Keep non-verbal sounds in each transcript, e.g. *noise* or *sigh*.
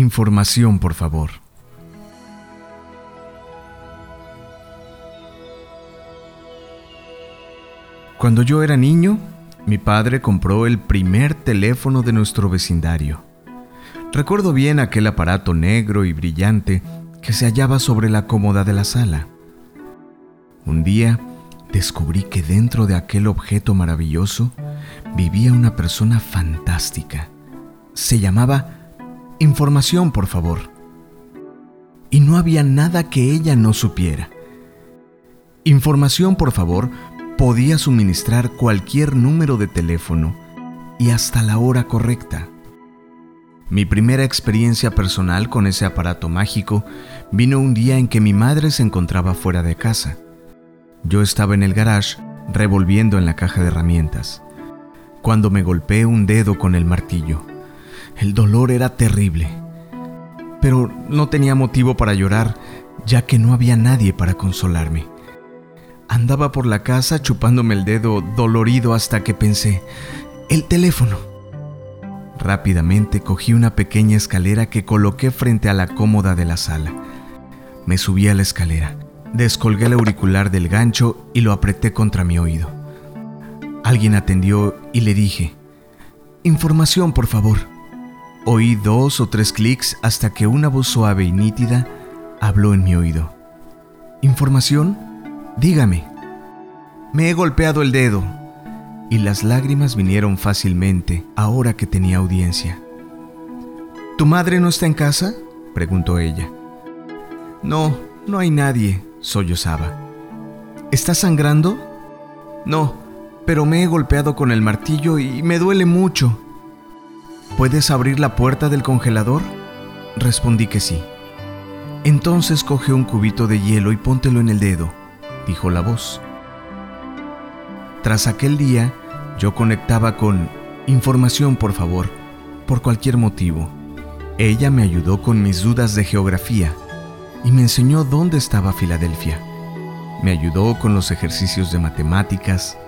Información, por favor. Cuando yo era niño, mi padre compró el primer teléfono de nuestro vecindario. Recuerdo bien aquel aparato negro y brillante que se hallaba sobre la cómoda de la sala. Un día descubrí que dentro de aquel objeto maravilloso vivía una persona fantástica. Se llamaba Información, por favor. Y no había nada que ella no supiera. Información, por favor, podía suministrar cualquier número de teléfono y hasta la hora correcta. Mi primera experiencia personal con ese aparato mágico vino un día en que mi madre se encontraba fuera de casa. Yo estaba en el garage revolviendo en la caja de herramientas, cuando me golpeé un dedo con el martillo. El dolor era terrible, pero no tenía motivo para llorar, ya que no había nadie para consolarme. Andaba por la casa chupándome el dedo dolorido hasta que pensé, el teléfono. Rápidamente cogí una pequeña escalera que coloqué frente a la cómoda de la sala. Me subí a la escalera, descolgué el auricular del gancho y lo apreté contra mi oído. Alguien atendió y le dije, Información, por favor. Oí dos o tres clics hasta que una voz suave y nítida habló en mi oído. ¿Información? Dígame. Me he golpeado el dedo. Y las lágrimas vinieron fácilmente ahora que tenía audiencia. ¿Tu madre no está en casa? preguntó ella. No, no hay nadie, sollozaba. ¿Estás sangrando? No, pero me he golpeado con el martillo y me duele mucho. ¿Puedes abrir la puerta del congelador? Respondí que sí. Entonces coge un cubito de hielo y póntelo en el dedo, dijo la voz. Tras aquel día, yo conectaba con información, por favor, por cualquier motivo. Ella me ayudó con mis dudas de geografía y me enseñó dónde estaba Filadelfia. Me ayudó con los ejercicios de matemáticas.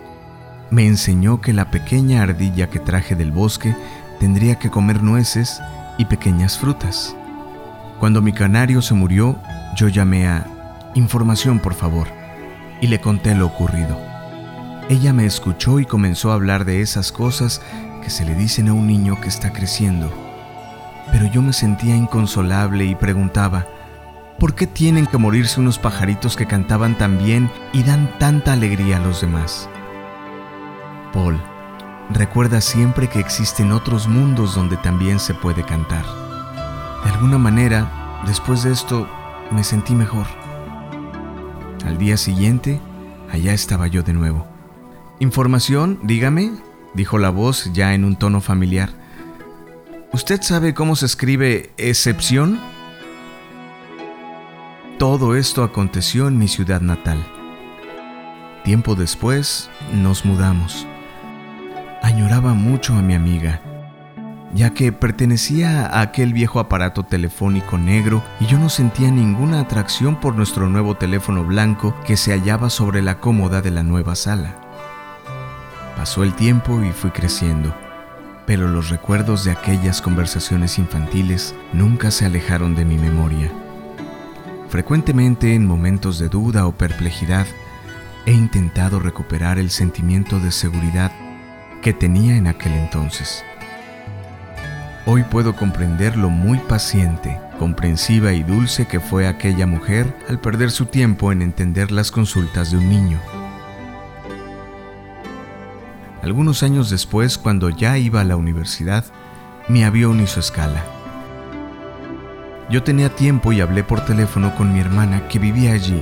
Me enseñó que la pequeña ardilla que traje del bosque tendría que comer nueces y pequeñas frutas. Cuando mi canario se murió, yo llamé a Información, por favor, y le conté lo ocurrido. Ella me escuchó y comenzó a hablar de esas cosas que se le dicen a un niño que está creciendo. Pero yo me sentía inconsolable y preguntaba, ¿por qué tienen que morirse unos pajaritos que cantaban tan bien y dan tanta alegría a los demás? Paul, recuerda siempre que existen otros mundos donde también se puede cantar. De alguna manera, después de esto, me sentí mejor. Al día siguiente, allá estaba yo de nuevo. Información, dígame, dijo la voz ya en un tono familiar. ¿Usted sabe cómo se escribe excepción? Todo esto aconteció en mi ciudad natal. Tiempo después nos mudamos añoraba mucho a mi amiga, ya que pertenecía a aquel viejo aparato telefónico negro y yo no sentía ninguna atracción por nuestro nuevo teléfono blanco que se hallaba sobre la cómoda de la nueva sala. Pasó el tiempo y fui creciendo, pero los recuerdos de aquellas conversaciones infantiles nunca se alejaron de mi memoria. Frecuentemente en momentos de duda o perplejidad, he intentado recuperar el sentimiento de seguridad que tenía en aquel entonces. Hoy puedo comprender lo muy paciente, comprensiva y dulce que fue aquella mujer al perder su tiempo en entender las consultas de un niño. Algunos años después, cuando ya iba a la universidad, mi avión hizo escala. Yo tenía tiempo y hablé por teléfono con mi hermana que vivía allí.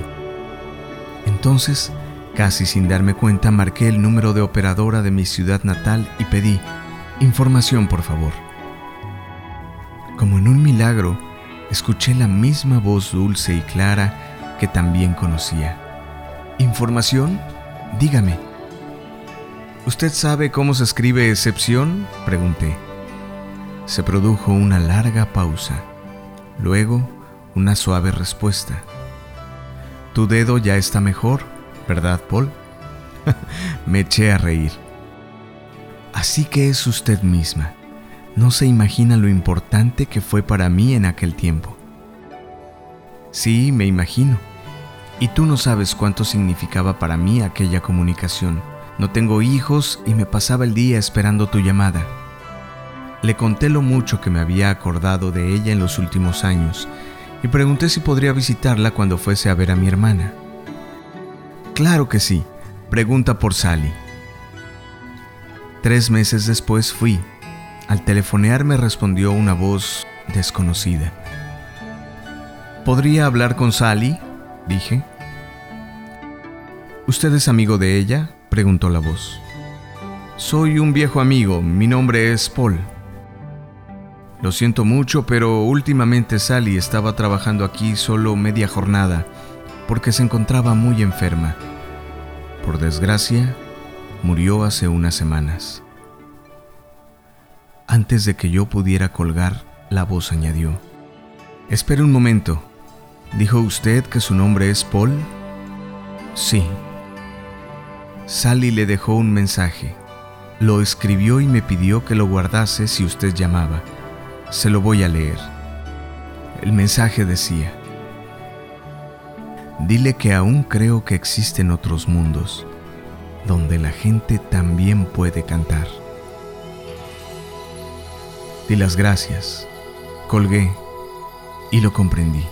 Entonces Casi sin darme cuenta marqué el número de operadora de mi ciudad natal y pedí, información por favor. Como en un milagro, escuché la misma voz dulce y clara que también conocía. ¿Información? Dígame. ¿Usted sabe cómo se escribe excepción? Pregunté. Se produjo una larga pausa, luego una suave respuesta. ¿Tu dedo ya está mejor? ¿Verdad, Paul? *laughs* Me eché a reír. Así que es usted misma. No se imagina lo importante que fue para mí en aquel tiempo. Sí, me imagino. Y tú no sabes cuánto significaba para mí aquella comunicación. No tengo hijos y me pasaba el día esperando tu llamada. Le conté lo mucho que me había acordado de ella en los últimos años y pregunté si podría visitarla cuando fuese a ver a mi hermana. Claro que sí, pregunta por Sally. Tres meses después fui. Al telefonear me respondió una voz desconocida. ¿Podría hablar con Sally? dije. ¿Usted es amigo de ella? preguntó la voz. Soy un viejo amigo, mi nombre es Paul. Lo siento mucho, pero últimamente Sally estaba trabajando aquí solo media jornada porque se encontraba muy enferma. Por desgracia, murió hace unas semanas. Antes de que yo pudiera colgar, la voz añadió, Espere un momento. ¿Dijo usted que su nombre es Paul? Sí. Sally le dejó un mensaje. Lo escribió y me pidió que lo guardase si usted llamaba. Se lo voy a leer. El mensaje decía, Dile que aún creo que existen otros mundos donde la gente también puede cantar. Di las gracias, colgué y lo comprendí.